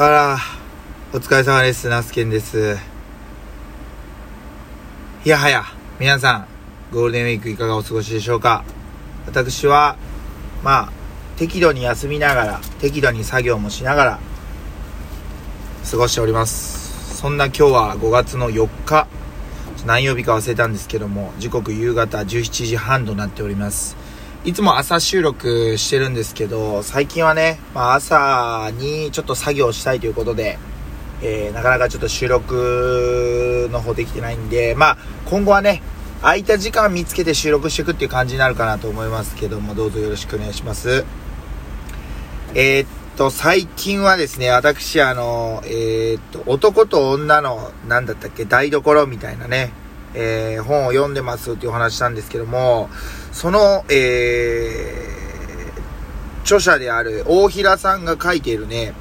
あら、お疲れ様です。ナスケンです。いやはや、皆さん、ゴールデンウィークいかがお過ごしでしょうか？私は、まあ、適度に休みながら、適度に作業もしながら、過ごしております。そんな今日は5月の4日、何曜日か忘れたんですけども、時刻夕方17時半となっております。いつも朝収録してるんですけど、最近はね、まあ朝にちょっと作業したいということで、えー、なかなかちょっと収録の方できてないんで、まあ今後はね、空いた時間見つけて収録していくっていう感じになるかなと思いますけども、どうぞよろしくお願いします。えー、っと、最近はですね、私、あの、えー、っと、男と女の、なんだったっけ、台所みたいなね、えー、本を読んでますっていうお話したんですけども、その、えー、著者である大平さんが書いているね、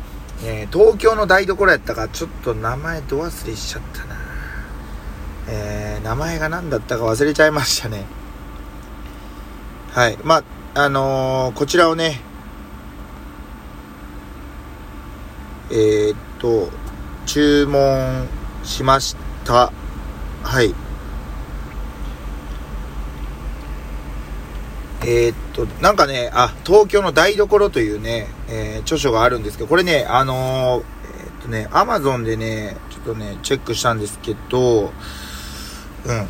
えー東京の台所やったか、ちょっと名前ど忘れしちゃったな。えー、名前が何だったか忘れちゃいましたね。はい。まあ、あのーこちらをね、えー、っと、注文しました。はい。えーっと、なんかね、あ、東京の台所というね、えー著書があるんですけど、これね、あのーえっとね、アマゾンでね、ちょっとね、チェックしたんですけど、うん。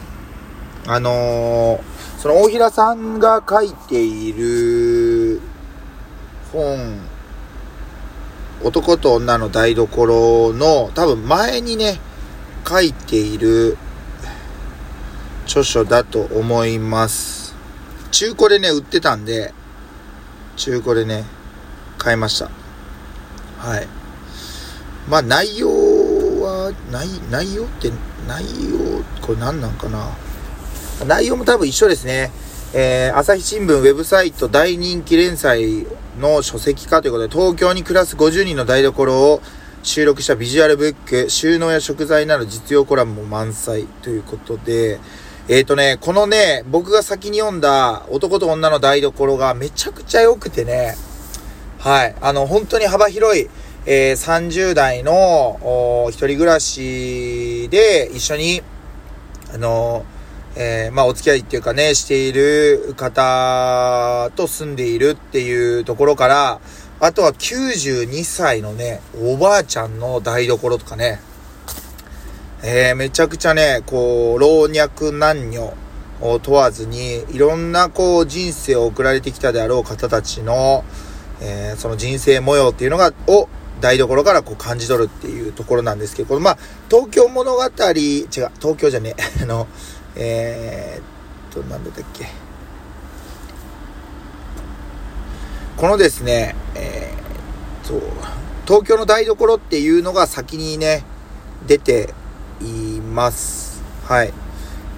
あのその大平さんが書いている本、男と女の台所の、多分前にね、書いている著書だと思います。中古でね、売ってたんで、中古でね、買いました。はい。まあ内容は、内、内容って、内容、これ何なんかな？内容も多分一緒ですね。えー、朝日新聞ウェブサイト大人気連載の書籍化ということで、東京に暮らす50人の台所を収録したビジュアルブック、収納や食材など実用コラムも満載ということで、えーとね、このね、僕が先に読んだ男と女の台所がめちゃくちゃ良くてね、はい、あの、本当に幅広い、えー30代の一人暮らしで一緒に、あのえーまあ、お付き合いっていうかね、している方と住んでいるっていうところから、あとは92歳のね、おばあちゃんの台所とかね、えーめちゃくちゃね、こう、老若男女を問わずに、いろんなこう、人生を送られてきたであろう方たちの、えーその人生模様っていうのが、を、台所からこう感じ取るっていうところなんですけど、このまあ、東京物語、違う、東京じゃねえ、あの、えーっと、なんだったっけ。このですね、えーっと、東京の台所っていうのが先にね、出ています。はい。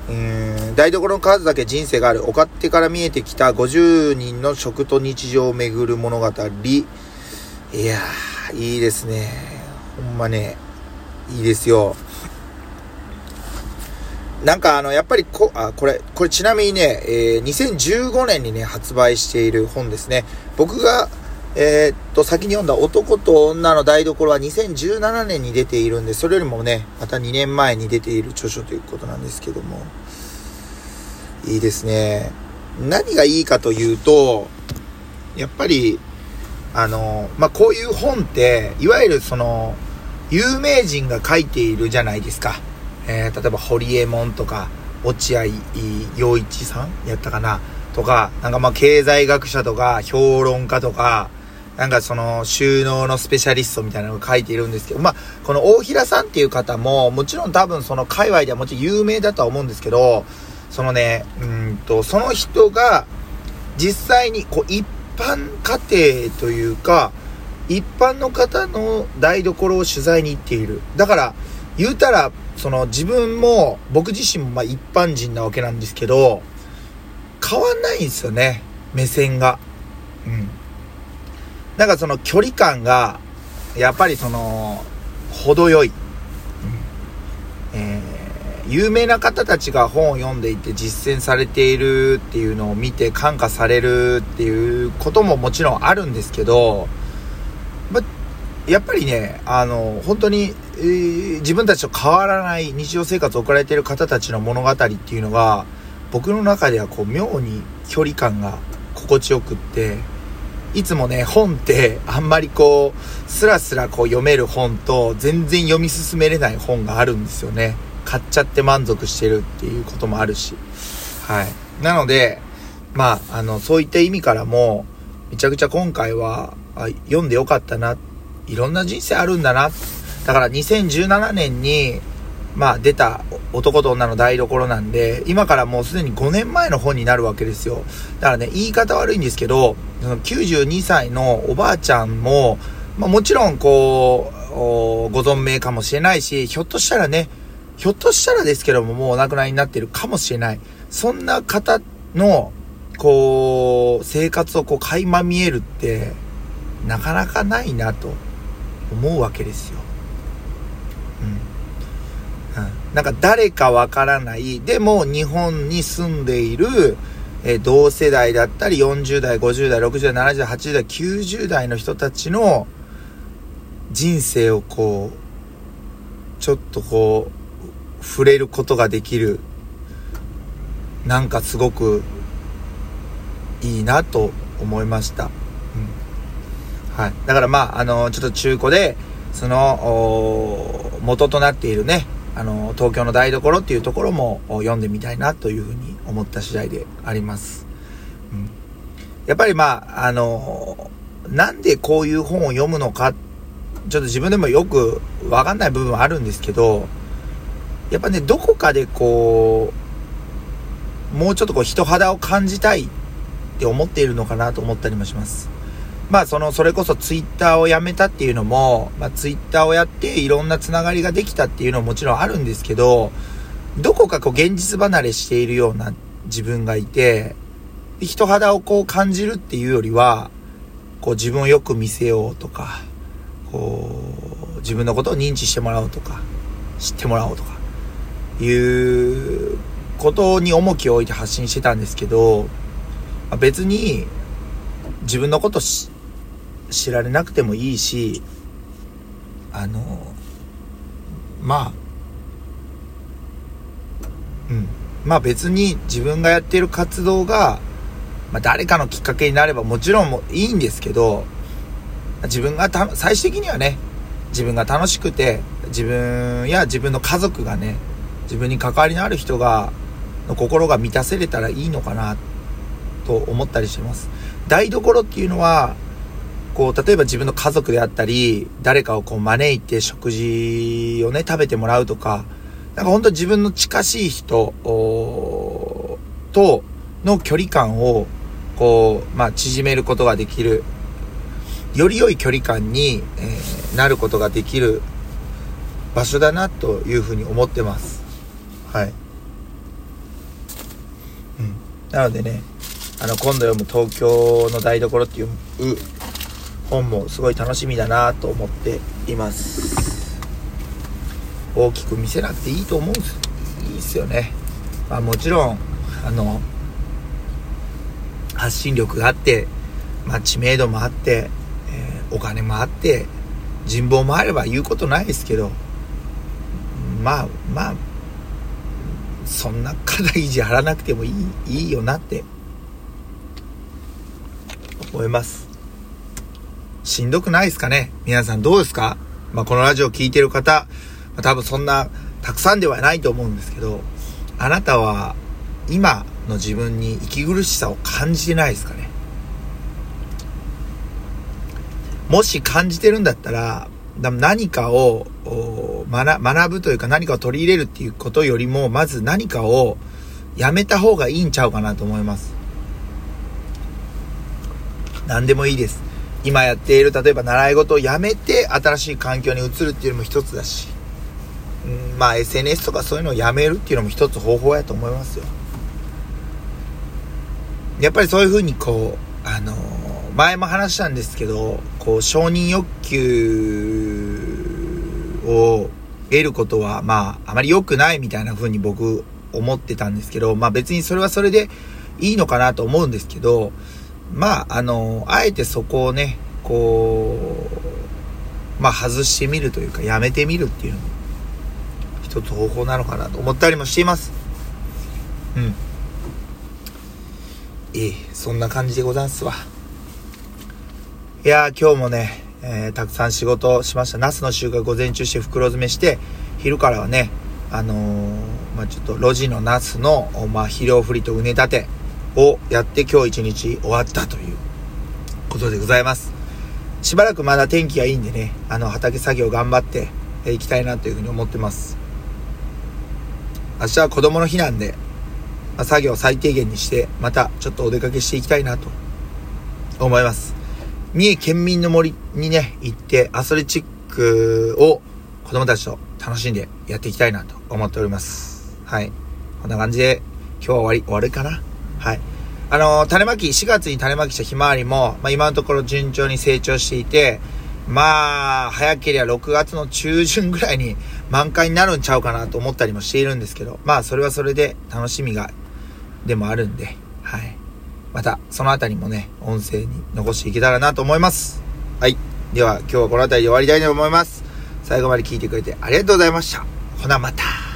うん、台所の数だけ人生がある。お勝手から見えてきた50人の食と日常を巡る物語。いやー、いいですね。ほんまね、いいですよ。なんかあの、やっぱりこ、あ、これ、これちなみにね、えー2015年にね、発売している本ですね。僕が、えーっと、先に読んだ男と女の台所は2017年に出ているんで、それよりもね、また2年前に出ている著書ということなんですけども、いいですね。何がいいかというと、やっぱり、あの、まあ、こういう本って、いわゆるその、有名人が書いているじゃないですか。えー例えば、堀江門とか、落合陽一さんやったかなとか、なんかま、経済学者とか、評論家とか、なんかその、収納のスペシャリストみたいなのが書いているんですけど、まあ、この大平さんっていう方も、もちろん多分その界隈ではもちろん有名だとは思うんですけど、そのね、うんと、その人が、実際に、こう、一般家庭というか、一般の方の台所を取材に行っている。だから、言うたら、その自分も、僕自身もまあ一般人なわけなんですけど、変わんないんですよね。目線が。うん。なんかその距離感が、やっぱりその、程よい。うん。えー有名な方たちが本を読んでいて実践されているっていうのを見て感化されるっていうことももちろんあるんですけど、ま、やっぱりね、あの、本当に、えー、自分たちと変わらない日常生活を送られている方たちの物語っていうのが、僕の中ではこう、妙に距離感が心地よくって、いつもね、本ってあんまりこう、スラスラこう読める本と全然読み進めれない本があるんですよね。買っちゃって満足してるっていうこともあるし。はい。なので、まあ、あの、そういった意味からも、めちゃくちゃ今回は、読んでよかったな。いろんな人生あるんだな。だから2017年に、まあ出た男と女の台所なんで、今からもうすでに5年前の本になるわけですよ。だからね、言い方悪いんですけど、92歳のおばあちゃんも、まあもちろんこう、ご存命かもしれないし、ひょっとしたらね、ひょっとしたらですけども、もうお亡くなりになってるかもしれない。そんな方の、こう、生活をこう垣間見えるって、なかなかないなと思うわけですよ。うん。うん、なんか誰かわからない、でも日本に住んでいる、えー、同世代だったり40代、50代、60代、70代、80代、90代の人たちの人生をこう、ちょっとこう、触れることができるなんかすごくいいなと思いました。うん、はい。だからまあ、あの、ちょっと中古で、その、元となっているね、あの、東京の台所っていうところも読んでみたいなというふうに思った次第であります。うん、やっぱりまあ、あの、なんでこういう本を読むのか、ちょっと自分でもよくわかんない部分はあるんですけど、やっぱね、どこかでこう、もうちょっとこう人肌を感じたいって思っているのかなと思ったりもします。まあその、それこそツイッターをやめたっていうのも、まあツイッターをやっていろんなつながりができたっていうのももちろんあるんですけど、どこかこう現実離れしているような自分がいて、人肌をこう感じるっていうよりは、こう自分をよく見せようとか、こう、自分のことを認知してもらおうとか、知ってもらおうとか、いうことに重きを置いて発信してたんですけど、ま、別に自分のこと知られなくてもいいし、あの、まあ、うん。まあ別に自分がやっている活動が、まあ誰かのきっかけになればもちろんもいいんですけど、自分がた、最終的にはね、自分が楽しくて、自分や自分の家族がね、自分に関わりのある人がの心が満たせれたらいいのかなと思ったりします。台所っていうのは、こう、例えば自分の家族であったり、誰かをこう招いて食事をね、食べてもらうとか、なんか本当自分の近しい人との距離感を、こう、まあ、縮めることができる、より良い距離感に、えー、なることができる場所だなというふうに思ってます。はい。うんなのでね、あの、今度読む東京の台所っていう本もすごい楽しみだなと思っています。大きく見せなくていいと思うんです。いいっすよね。まあもちろん、あの、発信力があって、まあ知名度もあって、えー、お金もあって、人望もあれば言うことないですけど、まあまあ、そんな肩意地張らなくてもいいいいよなって思いますしんどくないですかね？皆さんどうですか？まあ、このラジオ聴いてる方、ま、多分そんなたくさんではないと思うんですけどあなたは今の自分に息苦しさを感じてないですかね？もし感じてるんだったら何かを学ぶというか何かを取り入れるっていうことよりも、まず何かをやめた方がいいんちゃうかなと思います。何でもいいです。今やっている、例えば習い事をやめて新しい環境に移るっていうのも一つだし、うん、まあ SNS とかそういうのをやめるっていうのも一つ方法やと思いますよ。やっぱりそういうふうにこう、あのー、前も話したんですけど、こう承認欲求を得ることは、まあ、あまり良くないみたいな風に僕思ってたんですけど、まあ別にそれはそれでいいのかなと思うんですけど、まあ、あの、あえてそこをね、こうまあ外してみるというかやめてみるっていうのも一つ方法なのかなと思ったりもしていますうんええそんな感じでござんすわいやー今日もね、えー、たくさん仕事しましたナスの収穫午前中して袋詰めして昼からはねあのー、まあ、ちょっと路地のナスの、まあ、肥料振りと畝立てをやって今日一日終わったということでございます。しばらくまだ天気がいいんでね、あの畑作業頑張っていきたいなというふうに思ってます。明日は子供の日なんで、まあ、作業最低限にして、またちょっとお出かけしていきたいなと思います。三重県民の森にね、行ってアスレチックを子供たちと楽しんでやっていきたいなと思っております。はい。こんな感じで今日は終わり、終わるかな？はい。あの、種まき、4月に種まきしたひまわりも、まあ、今のところ順調に成長していて、まあ、早ければ6月の中旬ぐらいに満開になるんちゃうかなと思ったりもしているんですけど、まあ、それはそれで楽しみが、でもあるんで、はい。また、そのあたりもね、音声に残していけたらなと思います。はい。では、今日はこの辺りで終わりたいと思います。最後まで聞いてくれてありがとうございました。ほな、また。